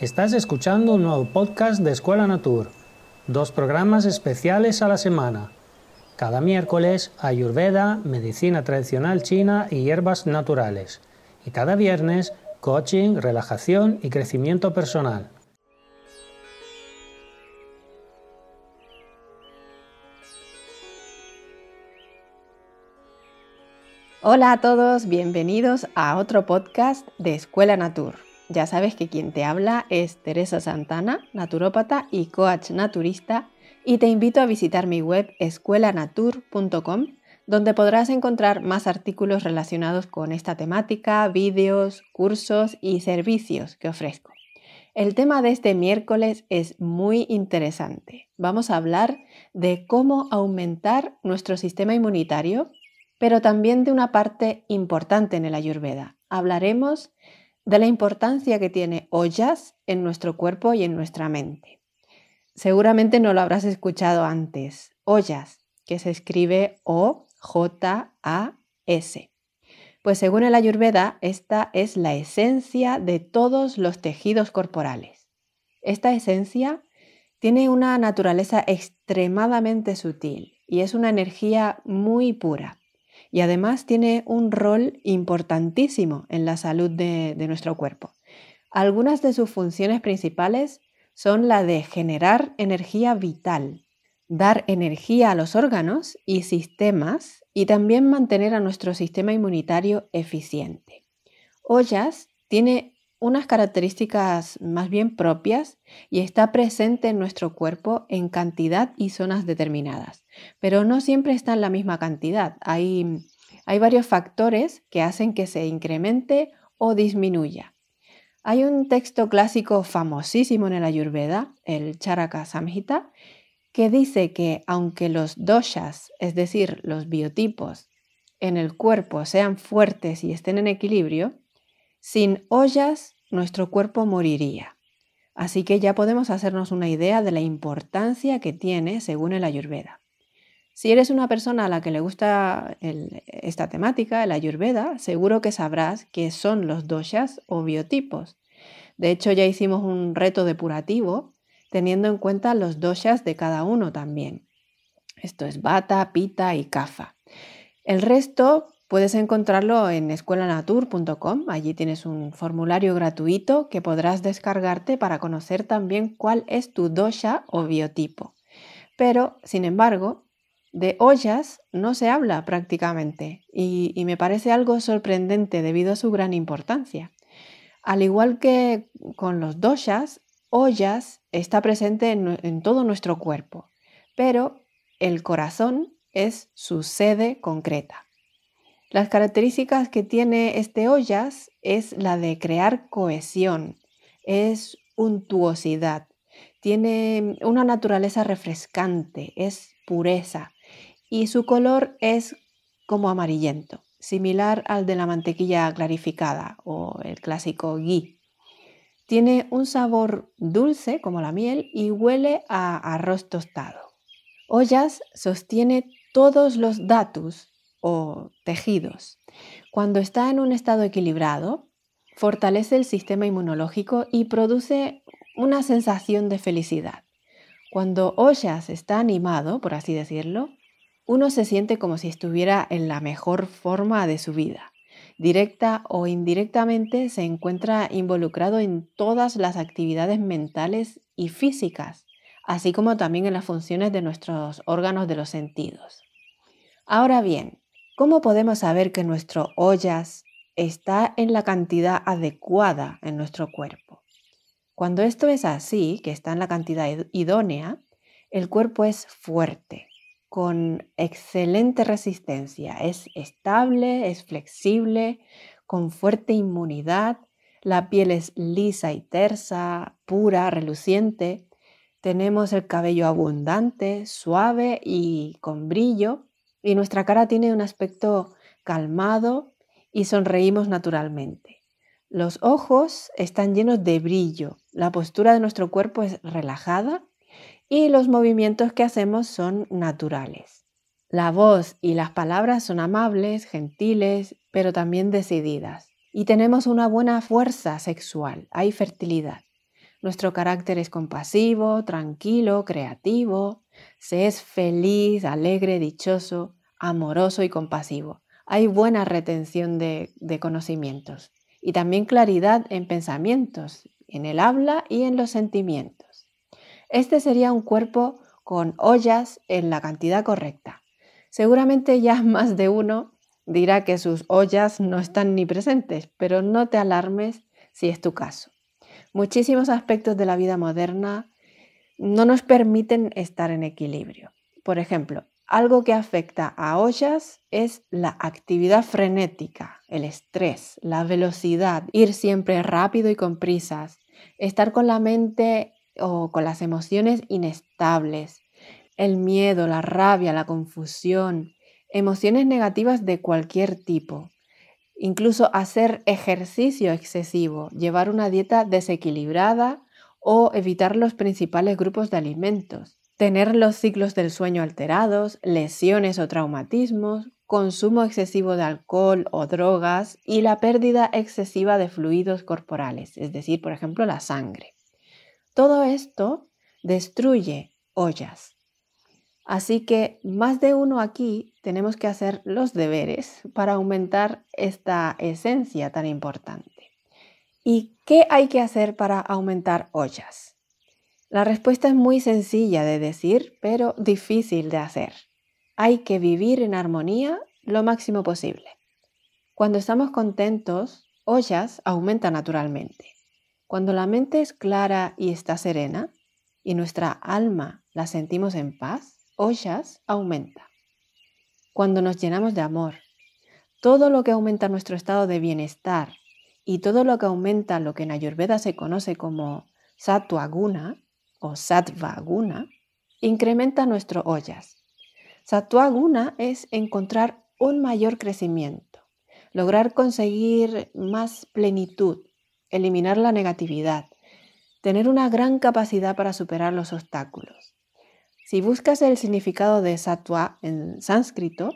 Estás escuchando un nuevo podcast de Escuela Natur, dos programas especiales a la semana. Cada miércoles, Ayurveda, medicina tradicional china y hierbas naturales. Y cada viernes, coaching, relajación y crecimiento personal. Hola a todos, bienvenidos a otro podcast de Escuela Natur. Ya sabes que quien te habla es Teresa Santana, naturópata y coach naturista, y te invito a visitar mi web escuelanatur.com, donde podrás encontrar más artículos relacionados con esta temática, vídeos, cursos y servicios que ofrezco. El tema de este miércoles es muy interesante. Vamos a hablar de cómo aumentar nuestro sistema inmunitario, pero también de una parte importante en el ayurveda. Hablaremos de la importancia que tiene ollas en nuestro cuerpo y en nuestra mente. Seguramente no lo habrás escuchado antes. Ollas, que se escribe O-J-A-S. Pues según el Ayurveda, esta es la esencia de todos los tejidos corporales. Esta esencia tiene una naturaleza extremadamente sutil y es una energía muy pura y además tiene un rol importantísimo en la salud de, nuestro cuerpo. Algunas de sus funciones principales son la de generar energía vital, dar energía a los órganos y sistemas y también mantener a nuestro sistema inmunitario eficiente. Ollas tiene unas características más bien propias y está presente en nuestro cuerpo en cantidad y zonas determinadas, pero no siempre está en la misma cantidad. Hay, hay varios factores que hacen que se incremente o disminuya. Hay un texto clásico famosísimo en el Ayurveda, el Charaka Samhita, que dice que aunque los doshas, es decir, los biotipos, en el cuerpo sean fuertes y estén en equilibrio, sin ollas, nuestro cuerpo moriría. Así que ya podemos hacernos una idea de la importancia que tiene según el Ayurveda. Si eres una persona a la que le gusta esta temática, el Ayurveda, seguro que sabrás qué son los doshas o biotipos. De hecho, ya hicimos un reto depurativo teniendo en cuenta los doshas de cada uno también. Esto es bata, pita y kafa. El resto Puedes encontrarlo en escuelanatur.com. Allí tienes un formulario gratuito que podrás descargarte para conocer también cuál es tu dosha o biotipo. Pero, sin embargo, de ollas no se habla prácticamente y, me parece algo sorprendente debido a su gran importancia. Al igual que con los doshas, ollas está presente en todo nuestro cuerpo, pero el corazón es su sede concreta. Las características que tiene este ollas es la de crear cohesión, es untuosidad, tiene una naturaleza refrescante, es pureza y su color es como amarillento, similar al de la mantequilla clarificada o el clásico ghee. Tiene un sabor dulce como la miel y huele a arroz tostado. Ollas sostiene todos los datos o tejidos. Cuando está en un estado equilibrado, fortalece el sistema inmunológico y produce una sensación de felicidad. Cuando Ollas está animado, por así decirlo, uno se siente como si estuviera en la mejor forma de su vida. Directa o indirectamente se encuentra involucrado en todas las actividades mentales y físicas, así como también en las funciones de nuestros órganos de los sentidos. Ahora bien, ¿Cómo podemos saber que nuestro ollas está en la cantidad adecuada en nuestro cuerpo? Cuando esto es así, que está en la cantidad idónea, el cuerpo es fuerte, con excelente resistencia, es estable, es flexible, con fuerte inmunidad, la piel es lisa y tersa, pura, reluciente, tenemos el cabello abundante, suave y con brillo, y nuestra cara tiene un aspecto calmado y sonreímos naturalmente. Los ojos están llenos de brillo, la postura de nuestro cuerpo es relajada y los movimientos que hacemos son naturales. La voz y las palabras son amables, gentiles, pero también decididas. Y tenemos una buena fuerza sexual, hay fertilidad. Nuestro carácter es compasivo, tranquilo, creativo. Se es feliz, alegre, dichoso, amoroso y compasivo. Hay buena retención de, conocimientos y también claridad en pensamientos, en el habla y en los sentimientos. Este sería un cuerpo con ollas en la cantidad correcta. Seguramente ya más de uno dirá que sus ollas no están ni presentes, pero no te alarmes si es tu caso. Muchísimos aspectos de la vida moderna no nos permiten estar en equilibrio. Por ejemplo, algo que afecta a ollas es la actividad frenética, el estrés, la velocidad, ir siempre rápido y con prisas, estar con la mente o con las emociones inestables, el miedo, la rabia, la confusión, emociones negativas de cualquier tipo, incluso hacer ejercicio excesivo, llevar una dieta desequilibrada o evitar los principales grupos de alimentos, tener los ciclos del sueño alterados, lesiones o traumatismos, consumo excesivo de alcohol o drogas y la pérdida excesiva de fluidos corporales, es decir, por ejemplo, la sangre. Todo esto destruye ollas. Así que más de uno aquí tenemos que hacer los deberes para aumentar esta esencia tan importante. ¿Y qué hay que hacer para aumentar ollas? La respuesta es muy sencilla de decir, pero difícil de hacer. Hay que vivir en armonía lo máximo posible. Cuando estamos contentos, ollas aumenta naturalmente. Cuando la mente es clara y está serena, y nuestra alma la sentimos en paz, ollas aumenta. Cuando nos llenamos de amor, todo lo que aumenta nuestro estado de bienestar y todo lo que aumenta lo que en Ayurveda se conoce como Sattva Guna o Sattva Guna, incrementa nuestro ollas. Sattva Guna es encontrar un mayor crecimiento, lograr conseguir más plenitud, eliminar la negatividad, tener una gran capacidad para superar los obstáculos. Si buscas el significado de sattva en sánscrito,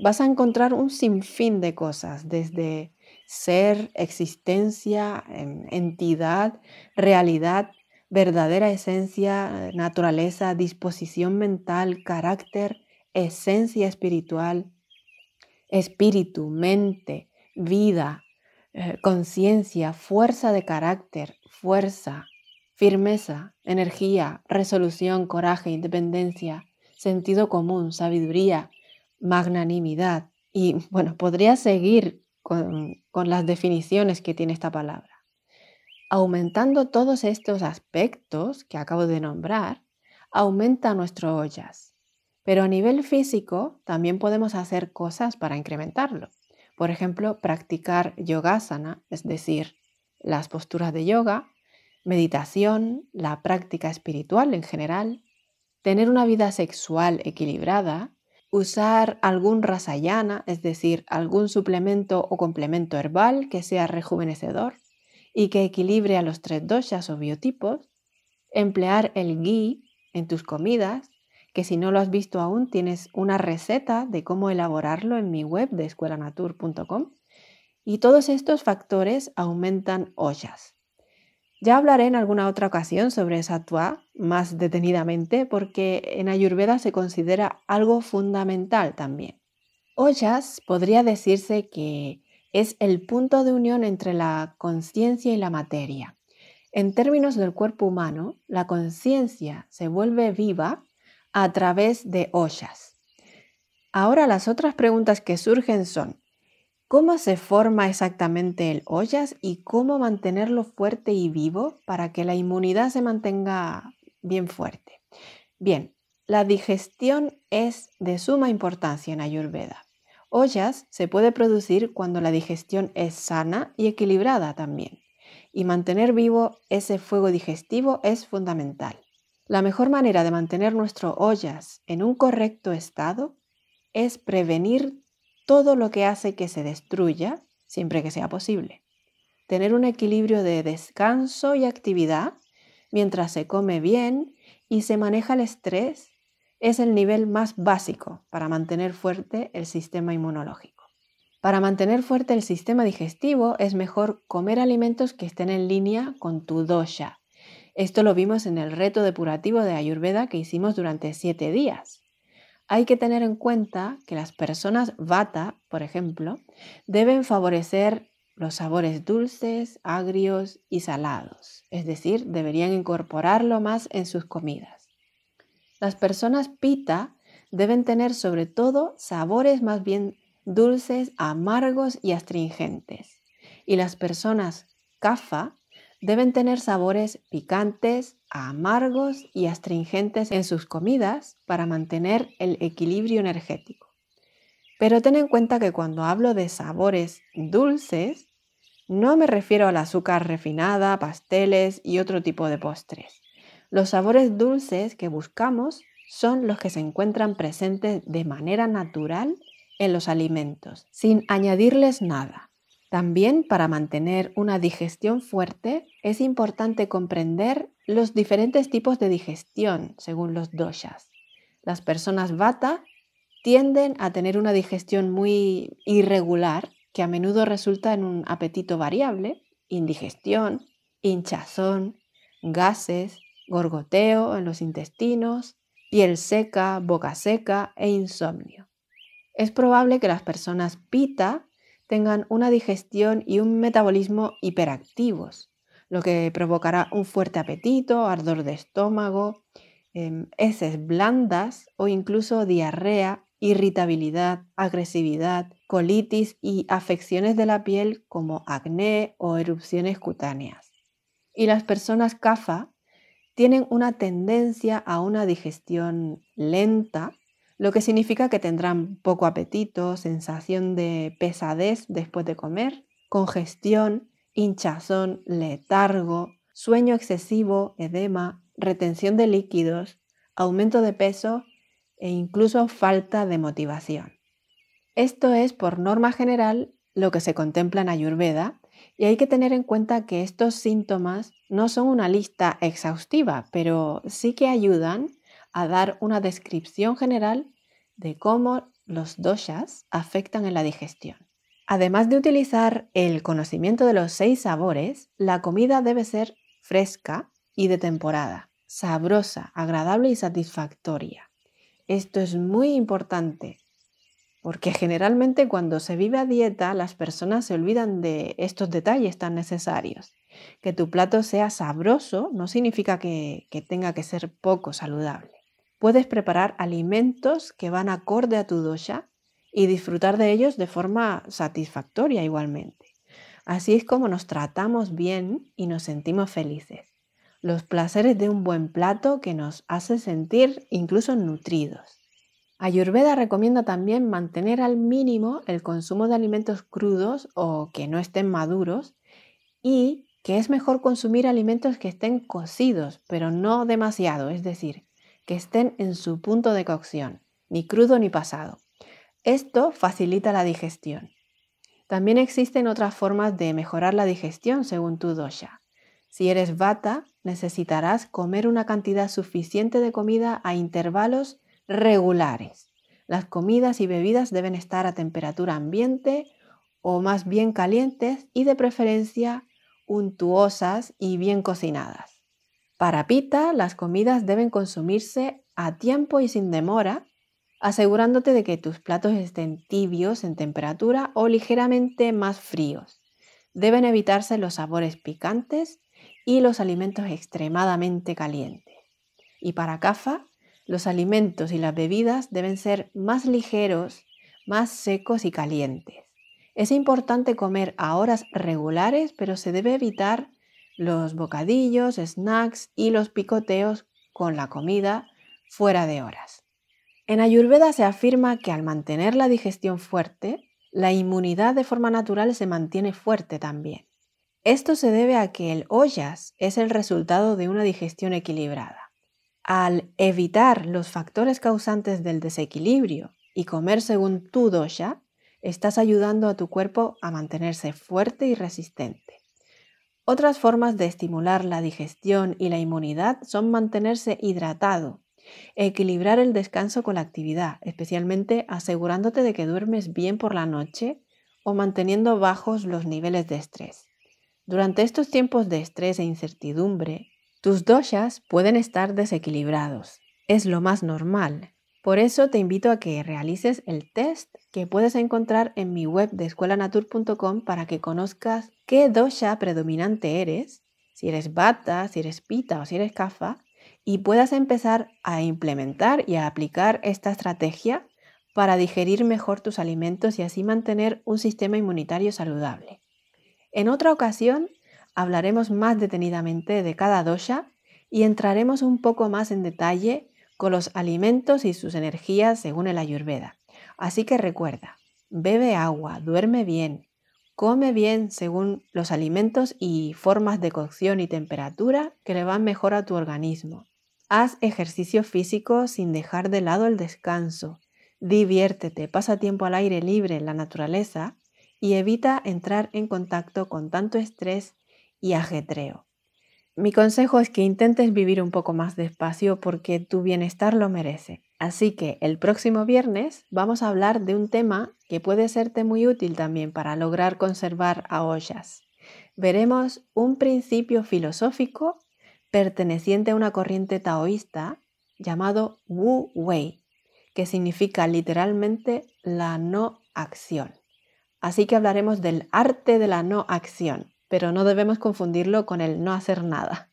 vas a encontrar un sinfín de cosas, desde ser, existencia, em, entidad, realidad, verdadera esencia, naturaleza, disposición mental, carácter, esencia espiritual, espíritu, mente, vida, eh, conciencia, fuerza de carácter, fuerza, Firmeza, energía, resolución, coraje, independencia, sentido común, sabiduría, magnanimidad. Y bueno, podría seguir con, con las definiciones que tiene esta palabra. Aumentando todos estos aspectos que acabo de nombrar, aumenta nuestro ollas. Pero a nivel físico también podemos hacer cosas para incrementarlo. Por ejemplo, practicar yogasana, es decir, las posturas de yoga, meditación, la práctica espiritual en general, tener una vida sexual equilibrada, usar algún rasayana, es decir, algún suplemento o complemento herbal que sea rejuvenecedor y que equilibre a los tres doshas o biotipos, emplear el ghee en tus comidas, que si no lo has visto aún tienes una receta de cómo elaborarlo en mi web de escuelanatur.com. Y todos estos factores aumentan ollas. Ya hablaré en alguna otra ocasión sobre Sattva más detenidamente porque en Ayurveda se considera algo fundamental también. Ollas podría decirse que es el punto de unión entre la conciencia y la materia. En términos del cuerpo humano, la conciencia se vuelve viva a través de ollas. Ahora las otras preguntas que surgen son, ¿Cómo se forma exactamente el ollas y cómo mantenerlo fuerte y vivo para que la inmunidad se mantenga bien fuerte? Bien, la digestión es de suma importancia en Ayurveda. Ollas se puede producir cuando la digestión es sana y equilibrada también. Y mantener vivo ese fuego digestivo es fundamental. La mejor manera de mantener nuestro ollas en un correcto estado es prevenir todo lo que hace que se destruya, siempre que sea posible. Tener un equilibrio de descanso y actividad mientras se come bien y se maneja el estrés es el nivel más básico para mantener fuerte el sistema inmunológico. Para mantener fuerte el sistema digestivo es mejor comer alimentos que estén en línea con tu dosha. Esto lo vimos en el reto depurativo de Ayurveda que hicimos durante siete días. Hay que tener en cuenta que las personas vata, por ejemplo, deben favorecer los sabores dulces, agrios y salados, es decir, deberían incorporarlo más en sus comidas. Las personas pita deben tener sobre todo sabores más bien dulces, amargos y astringentes. Y las personas kafa deben tener sabores picantes, amargos y astringentes en sus comidas para mantener el equilibrio energético. Pero ten en cuenta que cuando hablo de sabores dulces, no me refiero al azúcar refinada, pasteles y otro tipo de postres. Los sabores dulces que buscamos son los que se encuentran presentes de manera natural en los alimentos, sin añadirles nada. También para mantener una digestión fuerte es importante comprender los diferentes tipos de digestión según los doshas. Las personas vata tienden a tener una digestión muy irregular que a menudo resulta en un apetito variable, indigestión, hinchazón, gases, gorgoteo en los intestinos, piel seca, boca seca e insomnio. Es probable que las personas pita tengan una digestión y un metabolismo hiperactivos, lo que provocará un fuerte apetito, ardor de estómago, em, heces blandas o incluso diarrea, irritabilidad, agresividad, colitis y afecciones de la piel como acné o erupciones cutáneas. Y las personas CAFA tienen una tendencia a una digestión lenta, lo que significa que tendrán poco apetito, sensación de pesadez después de comer, congestión, hinchazón, letargo, sueño excesivo, edema, retención de líquidos, aumento de peso e incluso falta de motivación. Esto es, por norma general, lo que se contempla en Ayurveda y hay que tener en cuenta que estos síntomas no son una lista exhaustiva, pero sí que ayudan a dar una descripción general de cómo los doshas afectan en la digestión. Además de utilizar el conocimiento de los seis sabores, la comida debe ser fresca y de temporada, sabrosa, agradable y satisfactoria. Esto es muy importante porque generalmente cuando se vive a dieta las personas se olvidan de estos detalles tan necesarios. Que tu plato sea sabroso no significa que, tenga que ser poco saludable. Puedes preparar alimentos que van acorde a tu dosha y disfrutar de ellos de forma satisfactoria igualmente. Así es como nos tratamos bien y nos sentimos felices. Los placeres de un buen plato que nos hace sentir incluso nutridos. Ayurveda recomienda también mantener al mínimo el consumo de alimentos crudos o que no estén maduros y que es mejor consumir alimentos que estén cocidos, pero no demasiado, es decir, que estén en su punto de cocción, ni crudo ni pasado. Esto facilita la digestión. También existen otras formas de mejorar la digestión según tu dosha. Si eres vata, necesitarás comer una cantidad suficiente de comida a intervalos regulares. Las comidas y bebidas deben estar a temperatura ambiente o más bien calientes y de preferencia untuosas y bien cocinadas. Para pita, las comidas deben consumirse a tiempo y sin demora, asegurándote de que tus platos estén tibios en temperatura o ligeramente más fríos. Deben evitarse los sabores picantes y los alimentos extremadamente calientes. Y para CAFA, los alimentos y las bebidas deben ser más ligeros, más secos y calientes. Es importante comer a horas regulares, pero se debe evitar los bocadillos, snacks y los picoteos con la comida fuera de horas. En Ayurveda se afirma que al mantener la digestión fuerte, la inmunidad de forma natural se mantiene fuerte también. Esto se debe a que el ollas es el resultado de una digestión equilibrada. Al evitar los factores causantes del desequilibrio y comer según tu dosha, estás ayudando a tu cuerpo a mantenerse fuerte y resistente. Otras formas de estimular la digestión y la inmunidad son mantenerse hidratado, equilibrar el descanso con la actividad, especialmente asegurándote de que duermes bien por la noche o manteniendo bajos los niveles de estrés. Durante estos tiempos de estrés e incertidumbre, Tus doshas pueden estar desequilibrados. Es lo más normal. Por eso te invito a que realices el test que puedes encontrar en mi web de escuelanatur.com para que conozcas qué dosha predominante eres, si eres bata, si eres pita o si eres kafa, y puedas empezar a implementar y a aplicar esta estrategia para digerir mejor tus alimentos y así mantener un sistema inmunitario saludable. En otra ocasión hablaremos más detenidamente de cada dosha y entraremos un poco más en detalle con los alimentos y sus energías según el ayurveda. Así que recuerda, bebe agua, duerme bien, come bien según los alimentos y formas de cocción y temperatura que le van mejor a tu organismo. Haz ejercicio físico sin dejar de lado el descanso. Diviértete, pasa tiempo al aire libre en la naturaleza y evita entrar en contacto con tanto estrés y ajetreo. Mi consejo es que intentes vivir un poco más despacio porque tu bienestar lo merece. Así que el próximo viernes vamos a hablar de un tema que puede serte muy útil también para lograr conservar a ollas. Veremos un principio filosófico perteneciente a una corriente taoísta llamado Wu Wei, que significa literalmente la no acción. Así que hablaremos del arte de la no acción pero no debemos confundirlo con el no hacer nada.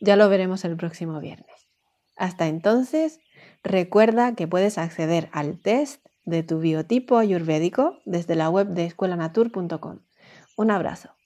Ya lo veremos el próximo viernes. Hasta entonces, recuerda que puedes acceder al test de tu biotipo ayurvédico desde la web de escuelanatur.com. Un abrazo.